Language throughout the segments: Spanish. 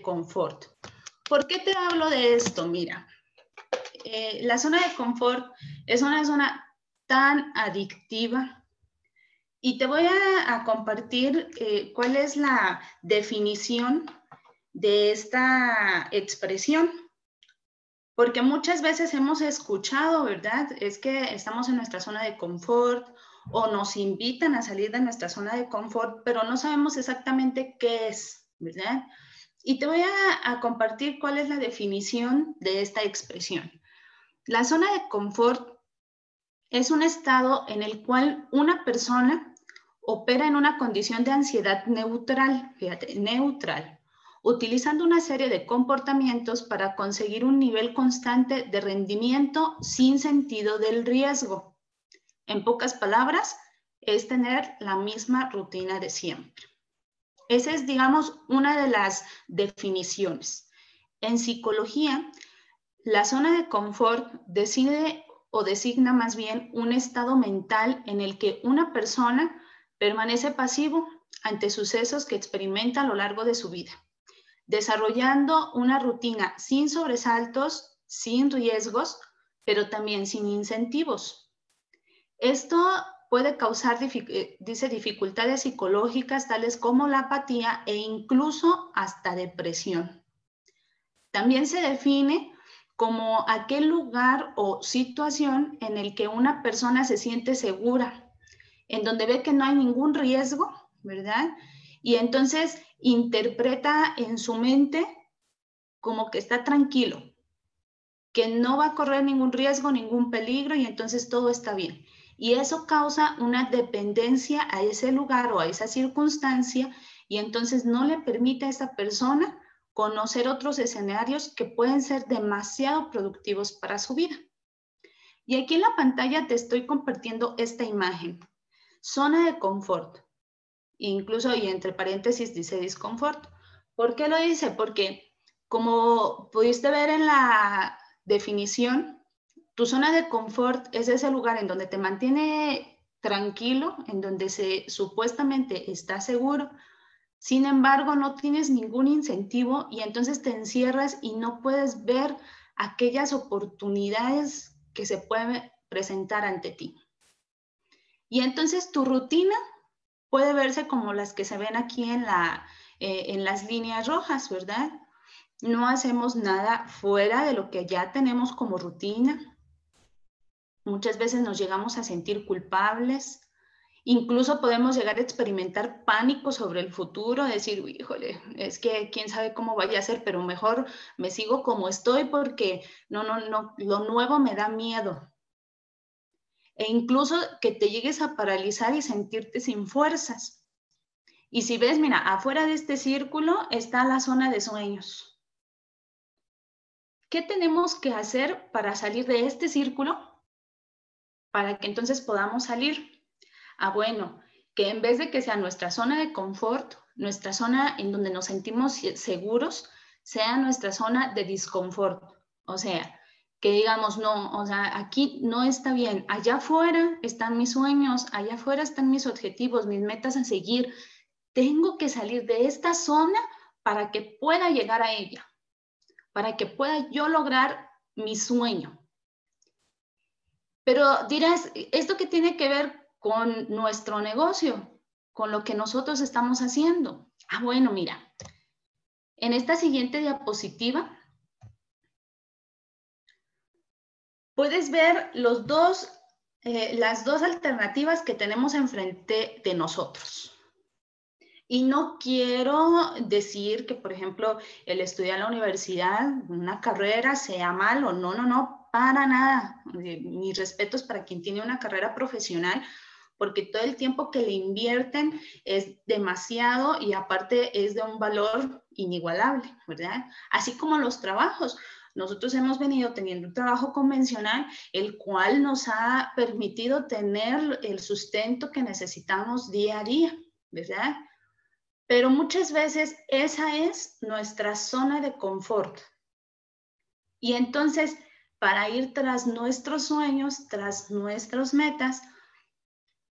confort. ¿Por qué te hablo de esto? Mira, eh, la zona de confort es una zona tan adictiva y te voy a, compartir eh, cuál es la definición de esta expresión. Porque muchas veces hemos escuchado, ¿verdad? Es que estamos en nuestra zona de confort o nos invitan a salir de nuestra zona de confort, pero no sabemos exactamente qué es, ¿verdad? Y te voy a, compartir cuál es la definición de esta expresión. La zona de confort es un estado en el cual una persona opera en una condición de ansiedad neutral, fíjate, neutral, utilizando una serie de comportamientos para conseguir un nivel constante de rendimiento sin sentido del riesgo. En pocas palabras, es tener la misma rutina de siempre. Esa es, digamos, una de las definiciones. En psicología, la zona de confort decide o designa más bien un estado mental en el que una persona permanece pasivo ante sucesos que experimenta a lo largo de su vida, desarrollando una rutina sin sobresaltos, sin riesgos, pero también sin incentivos. Esto puede causar, eh, dice, dificultades psicológicas tales como la apatía e incluso hasta depresión. También se define como aquel lugar o situación en el que una persona se siente segura, en donde ve que no hay ningún riesgo, ¿verdad? Y entonces interpreta en su mente como que está tranquilo, que no va a correr ningún riesgo, ningún peligro y entonces todo está bien. Y eso causa una dependencia a ese lugar o a esa circunstancia y entonces no le permite a esa persona conocer otros escenarios que pueden ser demasiado productivos para su vida. Y aquí en la pantalla te estoy compartiendo esta imagen. Zona de confort. Incluso, y entre paréntesis dice disconfort. ¿Por qué lo dice? Porque como pudiste ver en la definición, tu zona de confort es ese lugar en donde te mantiene tranquilo, en donde se supuestamente está seguro. Sin embargo, no tienes ningún incentivo y entonces te encierras y no puedes ver aquellas oportunidades que se pueden presentar ante ti. Y entonces tu rutina puede verse como las que se ven aquí en, la, eh, en las líneas rojas, ¿verdad? No hacemos nada fuera de lo que ya tenemos como rutina. Muchas veces nos llegamos a sentir culpables, incluso podemos llegar a experimentar pánico sobre el futuro, decir, híjole, es que quién sabe cómo vaya a ser, pero mejor me sigo como estoy porque no, no, no, lo nuevo me da miedo. E incluso que te llegues a paralizar y sentirte sin fuerzas. Y si ves, mira, afuera de este círculo está la zona de sueños. ¿Qué tenemos que hacer para salir de este círculo? Para que entonces podamos salir. Ah, bueno, que en vez de que sea nuestra zona de confort, nuestra zona en donde nos sentimos seguros, sea nuestra zona de disconfort. O sea, que digamos, no, o sea, aquí no está bien, allá afuera están mis sueños, allá afuera están mis objetivos, mis metas a seguir. Tengo que salir de esta zona para que pueda llegar a ella, para que pueda yo lograr mi sueño. Pero dirás, ¿esto qué tiene que ver con nuestro negocio? Con lo que nosotros estamos haciendo. Ah, bueno, mira, en esta siguiente diapositiva puedes ver los dos, eh, las dos alternativas que tenemos enfrente de nosotros. Y no quiero decir que, por ejemplo, el estudiar en la universidad, una carrera, sea malo. No, no, no para nada. Eh, mis respetos para quien tiene una carrera profesional, porque todo el tiempo que le invierten es demasiado y aparte es de un valor inigualable, ¿verdad? Así como los trabajos. Nosotros hemos venido teniendo un trabajo convencional, el cual nos ha permitido tener el sustento que necesitamos día a día, ¿verdad? Pero muchas veces esa es nuestra zona de confort. Y entonces para ir tras nuestros sueños, tras nuestras metas,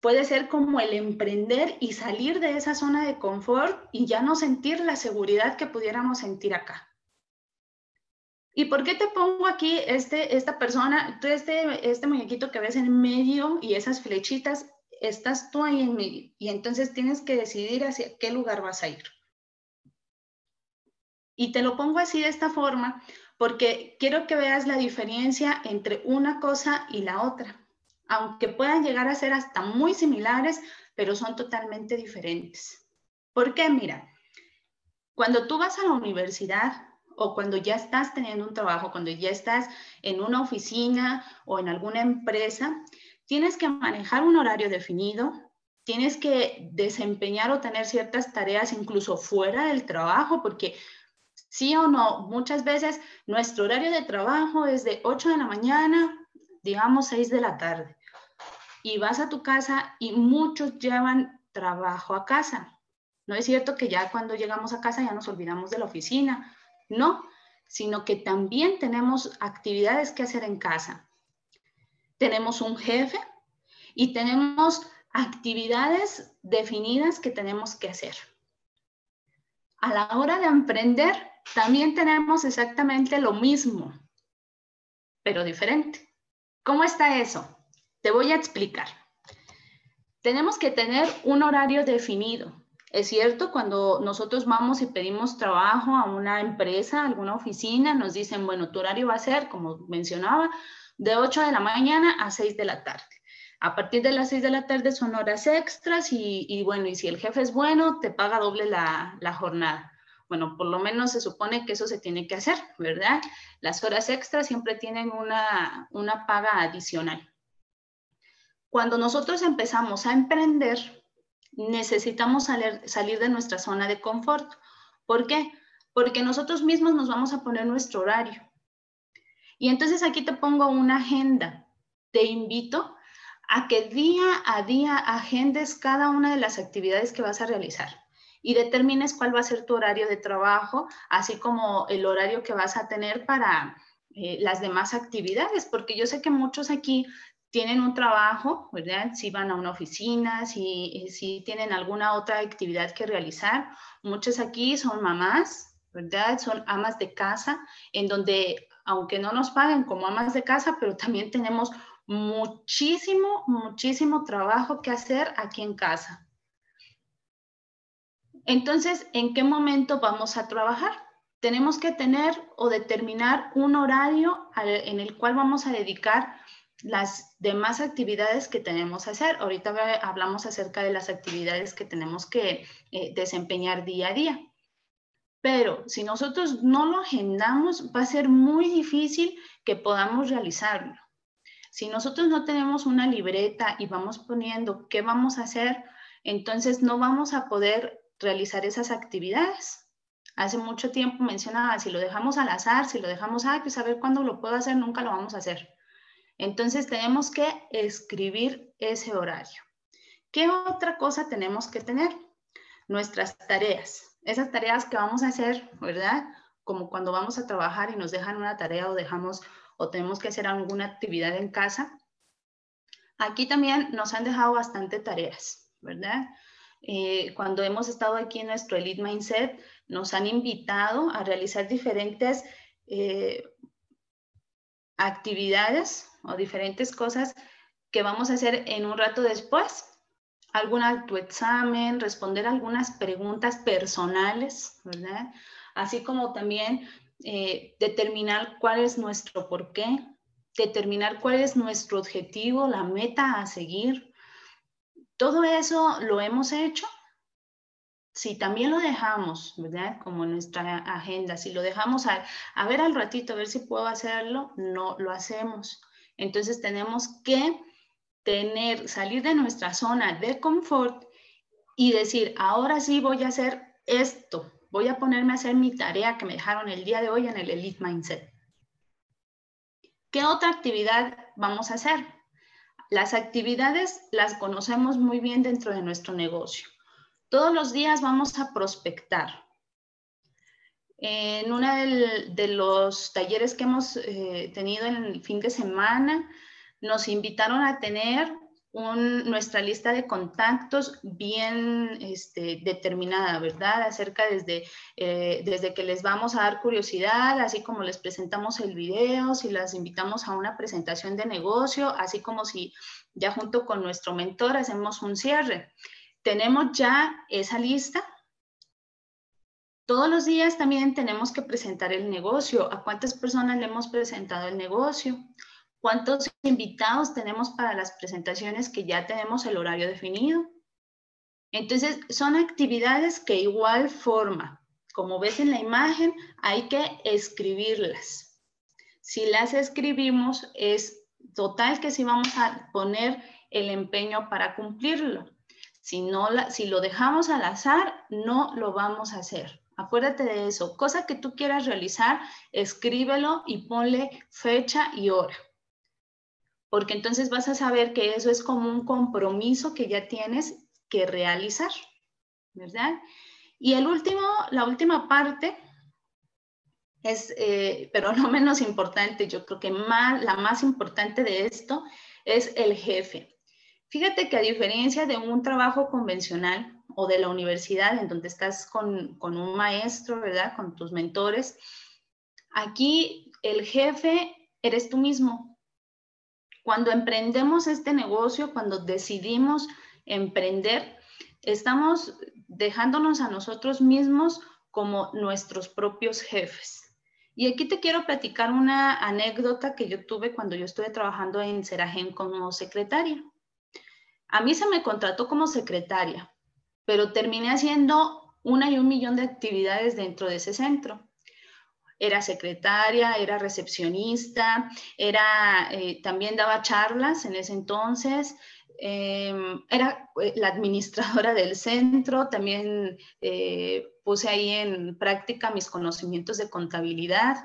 puede ser como el emprender y salir de esa zona de confort y ya no sentir la seguridad que pudiéramos sentir acá. ¿Y por qué te pongo aquí este, esta persona, tú este, este muñequito que ves en medio y esas flechitas, estás tú ahí en medio y entonces tienes que decidir hacia qué lugar vas a ir. Y te lo pongo así de esta forma porque quiero que veas la diferencia entre una cosa y la otra aunque puedan llegar a ser hasta muy similares, pero son totalmente diferentes. ¿Por qué? Mira, cuando tú vas a la universidad o cuando ya estás teniendo un trabajo, cuando ya estás en una oficina o en alguna empresa, tienes que manejar un horario definido, tienes que desempeñar o tener ciertas tareas incluso fuera del trabajo, porque sí o no, muchas veces nuestro horario de trabajo es de 8 de la mañana, digamos 6 de la tarde y vas a tu casa y muchos llevan trabajo a casa. No es cierto que ya cuando llegamos a casa ya nos olvidamos de la oficina, no, sino que también tenemos actividades que hacer en casa. Tenemos un jefe y tenemos actividades definidas que tenemos que hacer. A la hora de emprender, también tenemos exactamente lo mismo, pero diferente. ¿Cómo está eso? Te voy a explicar. Tenemos que tener un horario definido. Es cierto, cuando nosotros vamos y pedimos trabajo a una empresa, alguna oficina, nos dicen, bueno, tu horario va a ser, como mencionaba, de 8 de la mañana a 6 de la tarde. A partir de las 6 de la tarde son horas extras y, bueno, y si el jefe es bueno, te paga doble la jornada. Bueno, por lo menos se supone que eso se tiene que hacer, ¿verdad? Las horas extras siempre tienen una, una paga adicional. Cuando nosotros empezamos a emprender, necesitamos salir, de nuestra zona de confort. ¿Por qué? Porque nosotros mismos nos vamos a poner nuestro horario. Y entonces aquí te pongo una agenda. Te invito a que día a día agendes cada una de las actividades que vas a realizar y determines cuál va a ser tu horario de trabajo, así como el horario que vas a tener para eh, las demás actividades, porque yo sé que muchos aquí tienen un trabajo, ¿verdad? Si van a una oficina, si, eh, si tienen alguna otra actividad que realizar. Muchas aquí son mamás, ¿verdad? Son amas de casa, en donde, aunque no nos paguen como amas de casa, pero también tenemos muchísimo, muchísimo trabajo que hacer aquí en casa. Entonces, ¿en qué momento vamos a trabajar? Tenemos que tener o determinar un horario en el cual vamos a dedicar las demás actividades que tenemos que hacer. Ahorita hablamos acerca de las actividades que tenemos que eh, desempeñar día a día. Pero si nosotros no lo agendamos, va a ser muy difícil que podamos realizarlo. Si nosotros no tenemos una libreta y vamos poniendo qué vamos a hacer, entonces no vamos a poder realizar esas actividades. Hace mucho tiempo mencionaba, si lo dejamos al azar, si lo dejamos, ah, pues a ver cuándo lo puedo hacer, nunca lo vamos a hacer. Entonces tenemos que escribir ese horario. ¿Qué otra cosa tenemos que tener? Nuestras tareas. Esas tareas que vamos a hacer, ¿verdad? Como cuando vamos a trabajar y nos dejan una tarea o dejamos o tenemos que hacer alguna actividad en casa. Aquí también nos han dejado bastante tareas, ¿verdad? Eh, cuando hemos estado aquí en nuestro Elite Mindset, nos han invitado a realizar diferentes eh, actividades o diferentes cosas que vamos a hacer en un rato después. Algún autoexamen, responder algunas preguntas personales, ¿verdad? Así como también eh, determinar cuál es nuestro porqué, determinar cuál es nuestro objetivo, la meta a seguir. Todo eso lo hemos hecho. Si también lo dejamos, ¿verdad? Como nuestra agenda, si lo dejamos a, ver al ratito, a ver si puedo hacerlo, no lo hacemos. Entonces tenemos que tener, salir de nuestra zona de confort y decir, ahora sí voy a hacer esto, voy a ponerme a hacer mi tarea que me dejaron el día de hoy en el Elite Mindset. ¿Qué otra actividad vamos a hacer? Las actividades las conocemos muy bien dentro de nuestro negocio. Todos los días vamos a prospectar. En uno de los talleres que hemos eh, tenido en el fin de semana, nos invitaron a tener nuestra lista de contactos bien este, determinada, ¿verdad? Acerca desde, eh, desde que les vamos a dar curiosidad, así como les presentamos el video, si las invitamos a una presentación de negocio, así como si ya junto con nuestro mentor hacemos un cierre. Tenemos ya esa lista. Todos los días también tenemos que presentar el negocio. ¿A cuántas personas le hemos presentado el negocio? ¿Cuántos invitados tenemos para las presentaciones que ya tenemos el horario definido? Entonces, son actividades que igual forma, como ves en la imagen, hay que escribirlas. Si las escribimos, es total que si vamos a poner el empeño para cumplirlo. Si, no si lo dejamos al azar, no lo vamos a hacer. Acuérdate de eso. Cosa que tú quieras realizar, escríbelo y ponle fecha y hora porque entonces vas a saber que eso es como un compromiso que ya tienes que realizar, ¿verdad? Y el último, la última parte es, eh, pero no menos importante, yo creo que la más importante de esto es el jefe. Fíjate que a diferencia de un trabajo convencional o de la universidad en donde estás con, con un maestro, ¿verdad? Con tus mentores, aquí el jefe eres tú mismo, cuando emprendemos este negocio, cuando decidimos emprender, estamos dejándonos a nosotros mismos como nuestros propios jefes. Y aquí te quiero platicar una anécdota que yo tuve cuando yo estuve trabajando en Seragen como secretaria. A mí se me contrató como secretaria, pero terminé haciendo una y un millón de actividades dentro de ese centro era secretaria, era recepcionista, era, eh, también daba charlas en ese entonces, em, era eh, la administradora del centro, también eh, puse ahí en práctica mis conocimientos de contabilidad.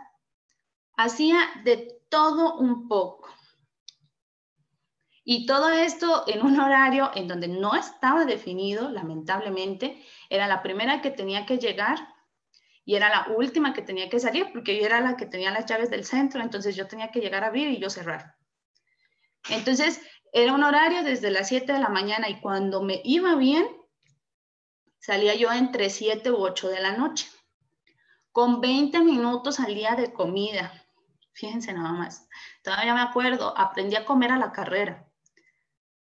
Hacía de todo un poco. Y todo esto en un horario en donde no estaba definido, lamentablemente, era la primera que tenía que llegar y era la última que tenía que salir porque yo era la que tenía las llaves del centro, entonces yo tenía que llegar a abrir y yo cerrar. Entonces era un horario desde las 7 de la mañana y cuando me iba bien, salía yo entre 7 u 8 de la noche, con 20 minutos al día de comida. Fíjense nada más. Todavía me acuerdo, aprendí a comer a la carrera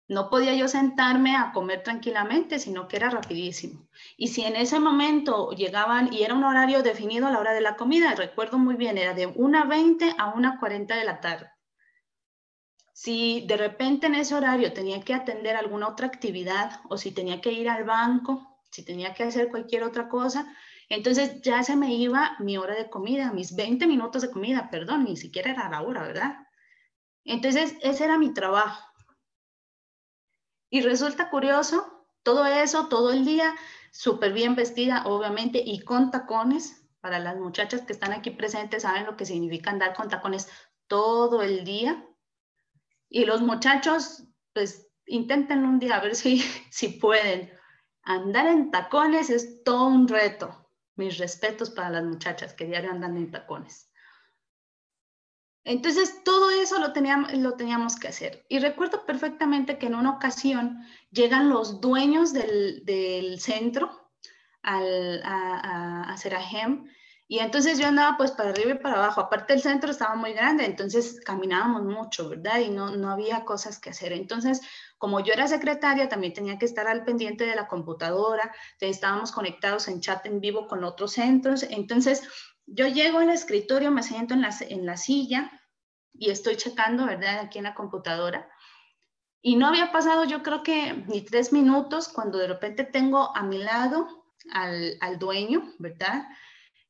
no podía yo sentarme a comer tranquilamente, sino que era rapidísimo. Y si en ese momento llegaban, y era un horario definido a la hora de la comida, recuerdo muy bien, era de 1.20 a 1.40 de la tarde. Si de repente en ese horario tenía que atender alguna otra actividad o si tenía que ir al banco, si tenía que hacer cualquier otra cosa, entonces ya se me iba mi hora de comida, mis 20 minutos de comida, perdón, ni siquiera era la hora, ¿verdad? Entonces ese era mi trabajo y resulta curioso, todo eso, todo el día, súper bien vestida, obviamente, y con tacones. Para las muchachas que están aquí presentes saben lo que significa andar con tacones todo el día. Y los muchachos, pues intenten un día a ver si, si pueden. Andar en tacones es todo un reto. Mis respetos para las muchachas que diario andan en tacones. Entonces, todo eso lo teníamos, que hacer. Y recuerdo perfectamente que en una ocasión llegan los dueños del, centro al, a, a, hacer y entonces yo andaba pues para arriba y para abajo. Aparte el centro estaba muy grande, entonces caminábamos mucho, ¿verdad? Y no, no había cosas que hacer. Entonces, como yo era secretaria, también tenía que estar al pendiente de la computadora, estábamos conectados en chat en vivo con otros centros. Entonces, yo llego al escritorio, me siento en la, en la silla y estoy checando, ¿verdad? Aquí en la computadora. Y no había pasado yo creo que ni tres minutos cuando de repente tengo a mi lado al, al dueño, ¿verdad?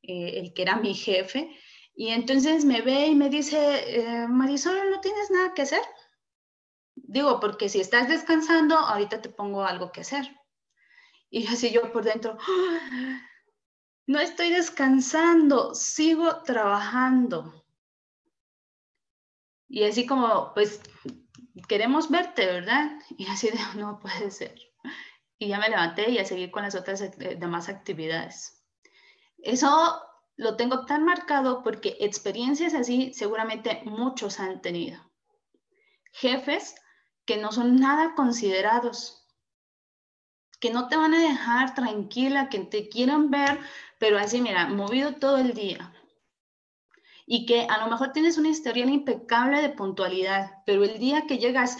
Eh, el que era mi jefe. Y entonces me ve y me dice, eh, Marisol, ¿no tienes nada que hacer? Digo, porque si estás descansando, ahorita te pongo algo que hacer. Y así yo por dentro, ¡Ah! no estoy descansando, sigo trabajando. Y así como, pues, queremos verte, ¿verdad? Y así de, no puede ser. Y ya me levanté y a seguir con las otras eh, demás actividades. Eso lo tengo tan marcado porque experiencias así seguramente muchos han tenido. Jefes que no son nada considerados, que no te van a dejar tranquila, que te quieran ver, pero así, mira, movido todo el día. Y que a lo mejor tienes una historial impecable de puntualidad, pero el día que llegas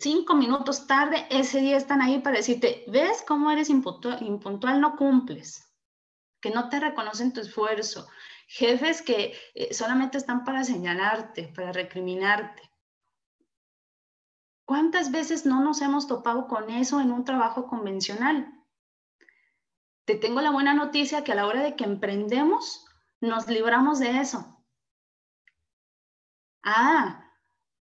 cinco minutos tarde, ese día están ahí para decirte, ¿ves cómo eres impuntual? no cumples, que no te reconocen tu esfuerzo. Jefes que eh, solamente están para señalarte, para recriminarte. ¿Cuántas veces no nos hemos topado con eso en un trabajo convencional? Te tengo la buena noticia que a la hora de que emprendemos, nos libramos de eso. Ah,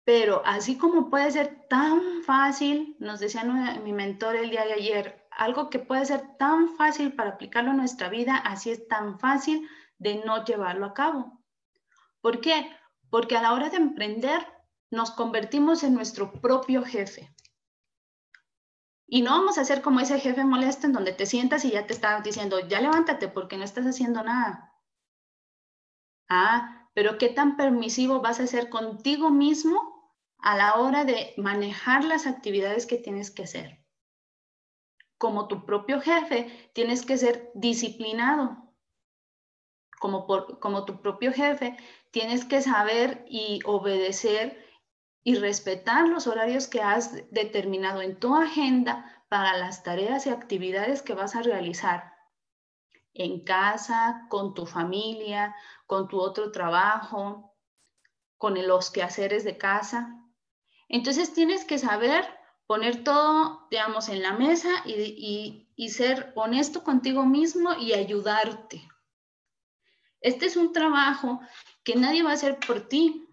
pero así como puede ser tan fácil, nos decía mi mentor el día de ayer, algo que puede ser tan fácil para aplicarlo en nuestra vida, así es tan fácil de no llevarlo a cabo. ¿Por qué? Porque a la hora de emprender nos convertimos en nuestro propio jefe. Y no vamos a ser como ese jefe molesto en donde te sientas y ya te está diciendo, ya levántate porque no estás haciendo nada. Ah, pero ¿qué tan permisivo vas a ser contigo mismo a la hora de manejar las actividades que tienes que hacer? Como tu propio jefe, tienes que ser disciplinado. Como, como tu propio jefe, tienes que saber y obedecer y respetar los horarios que has determinado en tu agenda para las tareas y actividades que vas a realizar en casa, con tu familia, con tu otro trabajo, con los quehaceres de casa. Entonces tienes que saber poner todo, digamos, en la mesa y, y ser honesto contigo mismo y ayudarte. Este es un trabajo que nadie va a hacer por ti,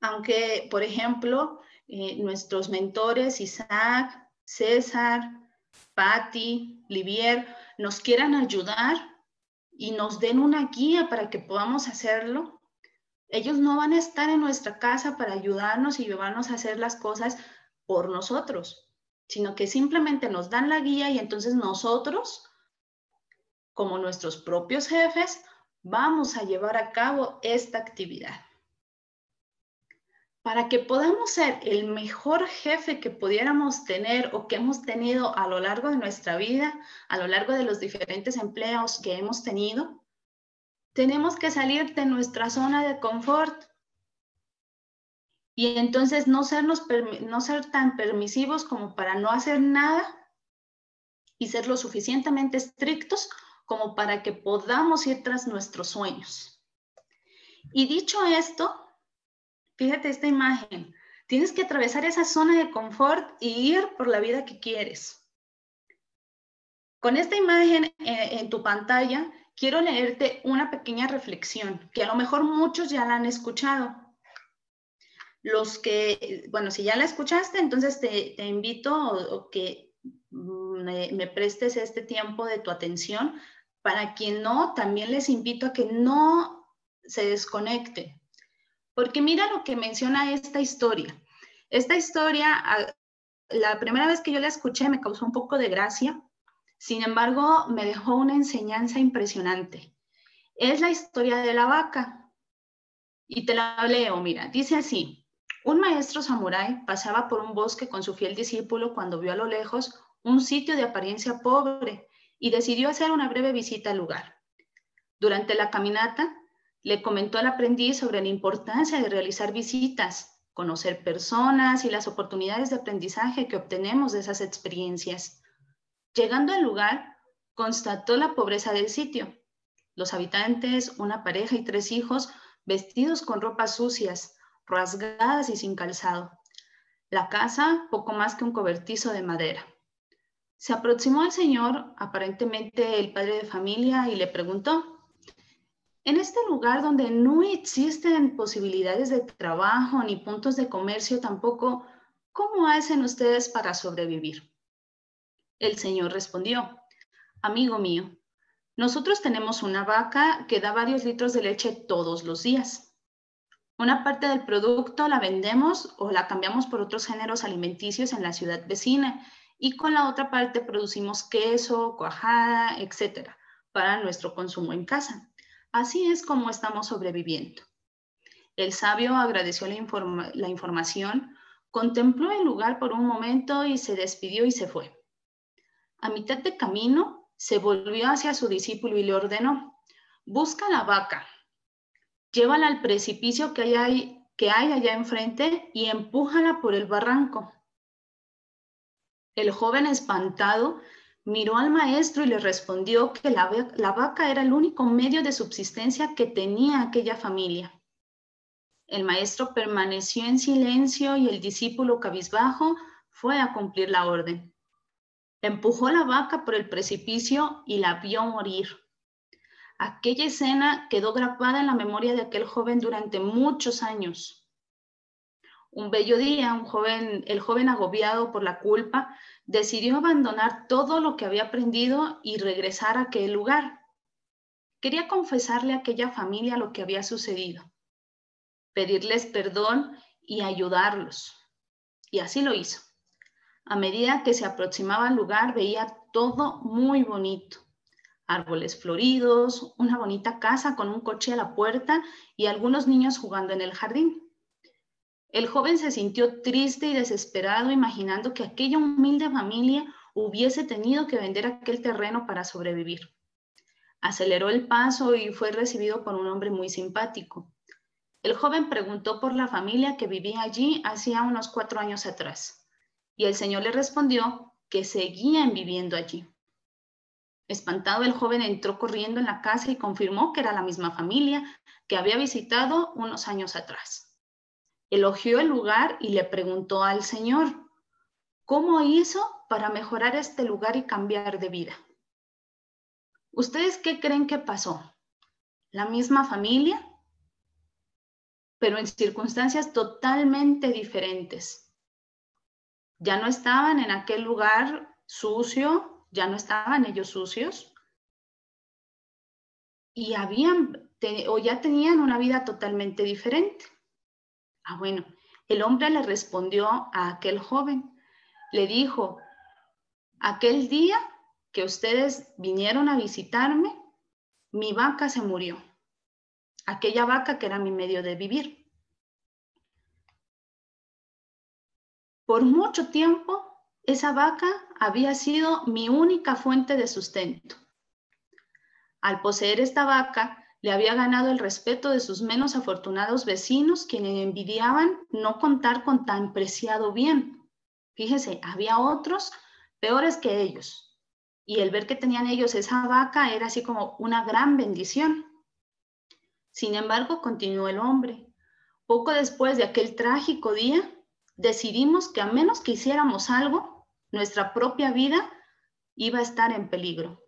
aunque, por ejemplo, eh, nuestros mentores, Isaac, César, Patti, Livier, nos quieran ayudar y nos den una guía para que podamos hacerlo, ellos no van a estar en nuestra casa para ayudarnos y llevarnos a hacer las cosas por nosotros, sino que simplemente nos dan la guía y entonces nosotros, como nuestros propios jefes, vamos a llevar a cabo esta actividad para que podamos ser el mejor jefe que pudiéramos tener o que hemos tenido a lo largo de nuestra vida, a lo largo de los diferentes empleos que hemos tenido, tenemos que salir de nuestra zona de confort y entonces no, sernos, no ser tan permisivos como para no hacer nada y ser lo suficientemente estrictos como para que podamos ir tras nuestros sueños. Y dicho esto, Fíjate esta imagen. Tienes que atravesar esa zona de confort y ir por la vida que quieres. Con esta imagen eh, en tu pantalla, quiero leerte una pequeña reflexión que a lo mejor muchos ya la han escuchado. Los que, bueno, si ya la escuchaste, entonces te, invito a que me, me prestes este tiempo de tu atención. Para quien no, también les invito a que no se desconecte, porque mira lo que menciona esta historia. Esta historia, la primera vez que yo la escuché me causó un poco de gracia, sin embargo, me dejó una enseñanza impresionante. Es la historia de la vaca. Y te la leo, mira, dice así. Un maestro samurái pasaba por un bosque con su fiel discípulo cuando vio a lo lejos un sitio de apariencia pobre y decidió hacer una breve visita al lugar. Durante la caminata, le comentó al aprendiz sobre la importancia de realizar visitas, conocer personas y las oportunidades de aprendizaje que obtenemos de esas experiencias. Llegando al lugar, constató la pobreza del sitio. Los habitantes, una pareja y tres hijos, vestidos con ropas sucias, rasgadas y sin calzado. La casa, poco más que un cobertizo de madera. Se aproximó al señor, aparentemente el padre de familia, y le preguntó, en este lugar donde no existen posibilidades de trabajo ni puntos de comercio tampoco, ¿cómo hacen ustedes para sobrevivir? El Señor respondió, amigo mío, nosotros tenemos una vaca que da varios litros de leche todos los días. Una parte del producto la vendemos o la cambiamos por otros géneros alimenticios en la ciudad vecina y con la otra parte producimos queso, cuajada, etcétera, para nuestro consumo en casa. Así es como estamos sobreviviendo. El sabio agradeció la, información, contempló el lugar por un momento y se despidió y se fue. A mitad de camino, se volvió hacia su discípulo y le ordenó, busca la vaca, llévala al precipicio que hay, que hay allá enfrente y empújala por el barranco. El joven espantado miró al maestro y le respondió que la, vaca era el único medio de subsistencia que tenía aquella familia. El maestro permaneció en silencio y el discípulo cabizbajo fue a cumplir la orden. Empujó la vaca por el precipicio y la vio morir. Aquella escena quedó grabada en la memoria de aquel joven durante muchos años. Un bello día, un joven, el joven agobiado por la culpa, decidió abandonar todo lo que había aprendido y regresar a aquel lugar. Quería confesarle a aquella familia lo que había sucedido pedirles perdón y ayudarlos. Y así lo hizo. A medida que se aproximaba al lugar, veía todo muy bonito. Árboles floridos, una bonita casa con un coche a la puerta y algunos niños jugando en el jardín. El joven se sintió triste y desesperado imaginando que aquella humilde familia hubiese tenido que vender aquel terreno para sobrevivir. Aceleró el paso y fue recibido por un hombre muy simpático. El joven preguntó por la familia que vivía allí hacía unos cuatro años atrás y el señor le respondió que seguían viviendo allí. Espantado, el joven entró corriendo en la casa y confirmó que era la misma familia que había visitado unos años atrás. Elogió el lugar y le preguntó al Señor, ¿cómo hizo para mejorar este lugar y cambiar de vida? ¿Ustedes qué creen que pasó? ¿La misma familia? pero en circunstancias totalmente diferentes. Ya no estaban en aquel lugar sucio, ya no estaban ellos sucios, y habían o ya tenían una vida totalmente diferente. Ah, bueno, el hombre le respondió a aquel joven, le dijo, aquel día que ustedes vinieron a visitarme, mi vaca se murió aquella vaca que era mi medio de vivir. Por mucho tiempo, esa vaca había sido mi única fuente de sustento. Al poseer esta vaca, le había ganado el respeto de sus menos afortunados vecinos, quienes envidiaban no contar con tan preciado bien. Fíjese, había otros peores que ellos. Y el ver que tenían ellos esa vaca era así como una gran bendición. Sin embargo, continuó el hombre. Poco después de aquel trágico día, decidimos que a menos que hiciéramos algo, nuestra propia vida iba a estar en peligro.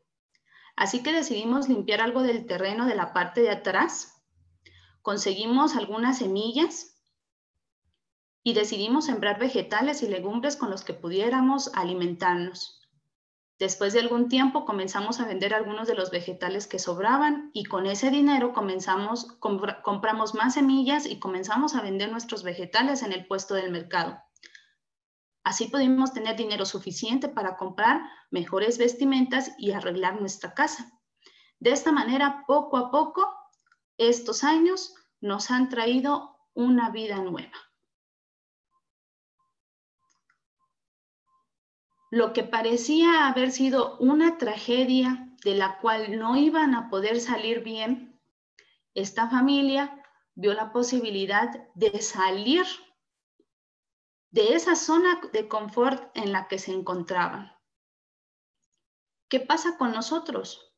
Así que decidimos limpiar algo del terreno de la parte de atrás, conseguimos algunas semillas y decidimos sembrar vegetales y legumbres con los que pudiéramos alimentarnos. Después de algún tiempo comenzamos a vender algunos de los vegetales que sobraban y con ese dinero comenzamos, compramos más semillas y comenzamos a vender nuestros vegetales en el puesto del mercado. Así pudimos tener dinero suficiente para comprar mejores vestimentas y arreglar nuestra casa. De esta manera, poco a poco, estos años nos han traído una vida nueva. lo que parecía haber sido una tragedia de la cual no iban a poder salir bien, esta familia vio la posibilidad de salir de esa zona de confort en la que se encontraban. ¿Qué pasa con nosotros?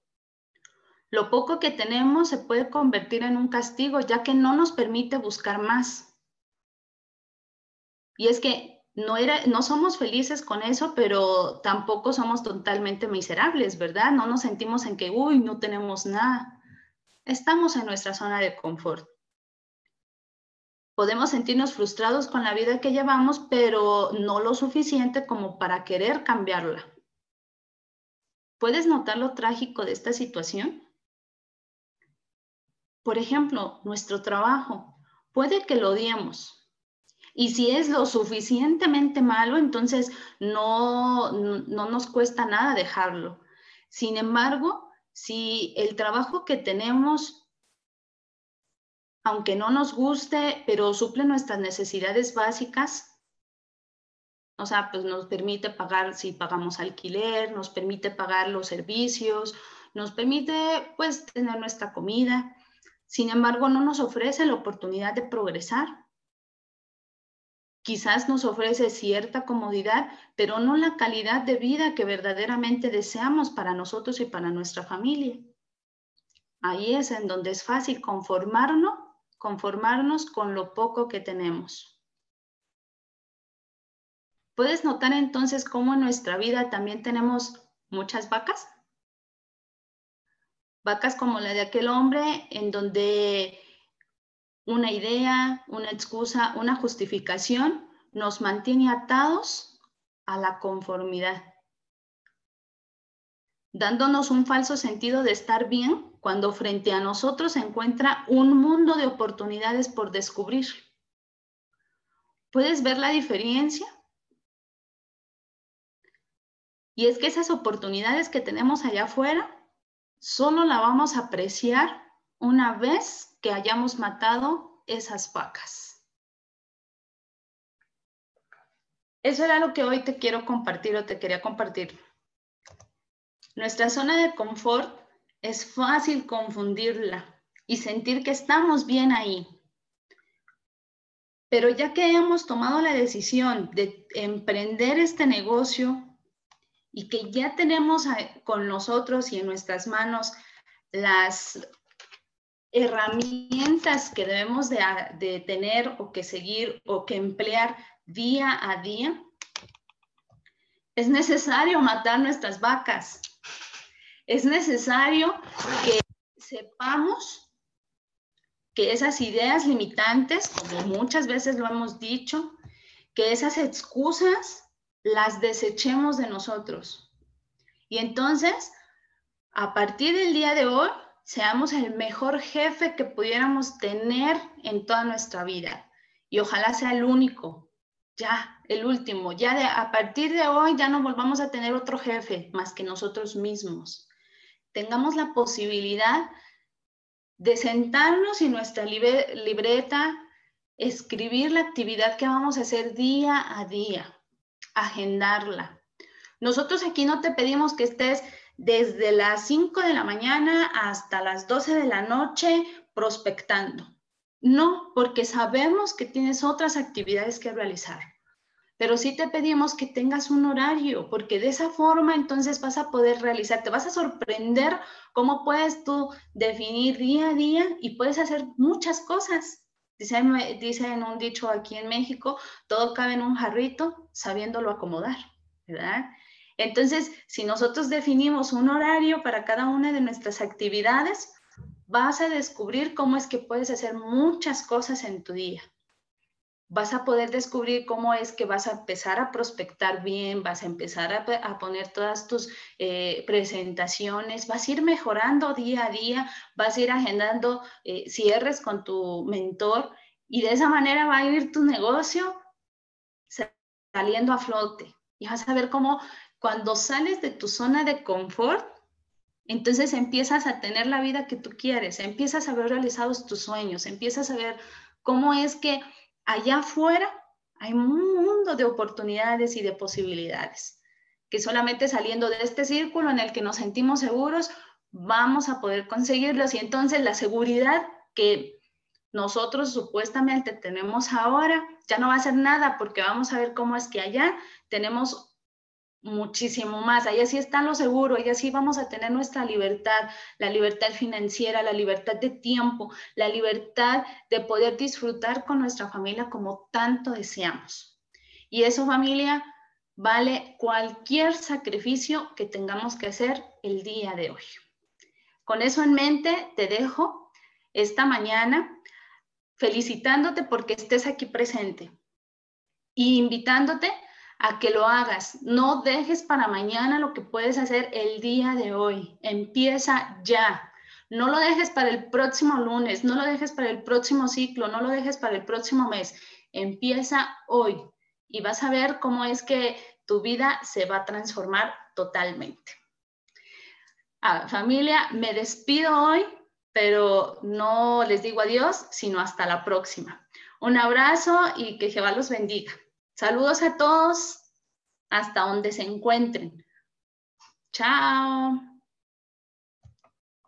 Lo poco que tenemos se puede convertir en un castigo ya que no nos permite buscar más. Y es que no, era, no somos felices con eso, pero tampoco somos totalmente miserables, ¿verdad? No nos sentimos en que, uy, no tenemos nada. Estamos en nuestra zona de confort. Podemos sentirnos frustrados con la vida que llevamos, pero no lo suficiente como para querer cambiarla. ¿Puedes notar lo trágico de esta situación? Por ejemplo, nuestro trabajo. Puede que lo odiemos, y si es lo suficientemente malo, entonces no, no nos cuesta nada dejarlo. Sin embargo, si el trabajo que tenemos aunque no nos guste, pero suple nuestras necesidades básicas. O sea, pues nos permite pagar si pagamos alquiler, nos permite pagar los servicios, nos permite pues tener nuestra comida. Sin embargo, no nos ofrece la oportunidad de progresar. Quizás nos ofrece cierta comodidad, pero no la calidad de vida que verdaderamente deseamos para nosotros y para nuestra familia. Ahí es en donde es fácil conformarnos, conformarnos con lo poco que tenemos. ¿Puedes notar entonces cómo en nuestra vida también tenemos muchas vacas? Vacas como la de aquel hombre, en donde una idea, una excusa, una justificación nos mantiene atados a la conformidad, dándonos un falso sentido de estar bien cuando frente a nosotros se encuentra un mundo de oportunidades por descubrir. ¿Puedes ver la diferencia? Y es que esas oportunidades que tenemos allá afuera, solo la vamos a apreciar una vez que hayamos matado esas vacas. Eso era lo que hoy te quiero compartir o te quería compartir. Nuestra zona de confort es fácil confundirla y sentir que estamos bien ahí. Pero ya que hemos tomado la decisión de emprender este negocio, y que ya tenemos con nosotros y en nuestras manos las herramientas que debemos de, tener o que seguir o que emplear día a día, es necesario matar nuestras vacas. Es necesario que sepamos que esas ideas limitantes, como muchas veces lo hemos dicho, que esas excusas las desechemos de nosotros. Y entonces, a partir del día de hoy, seamos el mejor jefe que pudiéramos tener en toda nuestra vida. Y ojalá sea el único, ya, el último. Ya de, a partir de hoy ya no volvamos a tener otro jefe más que nosotros mismos. Tengamos la posibilidad de sentarnos y nuestra libreta, escribir la actividad que vamos a hacer día a día agendarla. Nosotros aquí no te pedimos que estés desde las 5 de la mañana hasta las 12 de la noche prospectando. No, porque sabemos que tienes otras actividades que realizar. Pero sí te pedimos que tengas un horario, porque de esa forma entonces vas a poder realizar, te vas a sorprender cómo puedes tú definir día a día y puedes hacer muchas cosas. Dice, en un dicho aquí en México, todo cabe en un jarrito sabiéndolo acomodar. Entonces, si nosotros definimos un horario para cada una de nuestras actividades, vas a descubrir cómo es que puedes hacer muchas cosas en tu día vas a poder descubrir cómo es que vas a empezar a prospectar bien, vas a empezar a, poner todas tus eh, presentaciones, vas a ir mejorando día a día, vas a ir agendando eh, cierres con tu mentor y de esa manera va a ir tu negocio saliendo a flote. Y vas a ver cómo cuando sales de tu zona de confort, entonces empiezas a tener la vida que tú quieres, empiezas a ver realizados tus sueños, empiezas a ver cómo es que allá afuera hay un mundo de oportunidades y de posibilidades, que solamente saliendo de este círculo en el que nos sentimos seguros, vamos a poder conseguirlos. Y entonces la seguridad que nosotros supuestamente tenemos ahora ya no va a ser nada porque vamos a ver cómo es que allá tenemos muchísimo más. Ahí sí está lo seguro, ahí sí vamos a tener nuestra libertad, la libertad financiera, la libertad de tiempo, la libertad de poder disfrutar con nuestra familia como tanto deseamos. Y eso familia vale cualquier sacrificio que tengamos que hacer el día de hoy. Con eso en mente, te dejo esta mañana felicitándote porque estés aquí presente y invitándote a que lo hagas. No dejes para mañana lo que puedes hacer el día de hoy. Empieza ya. No lo dejes para el próximo lunes, no lo dejes para el próximo ciclo, no lo dejes para el próximo mes. Empieza hoy y vas a ver cómo es que tu vida se va a transformar totalmente. Ah, familia, me despido hoy pero no les digo adiós, sino hasta la próxima. Un abrazo y que Jehová los bendiga. Saludos a todos hasta donde se encuentren. Chao.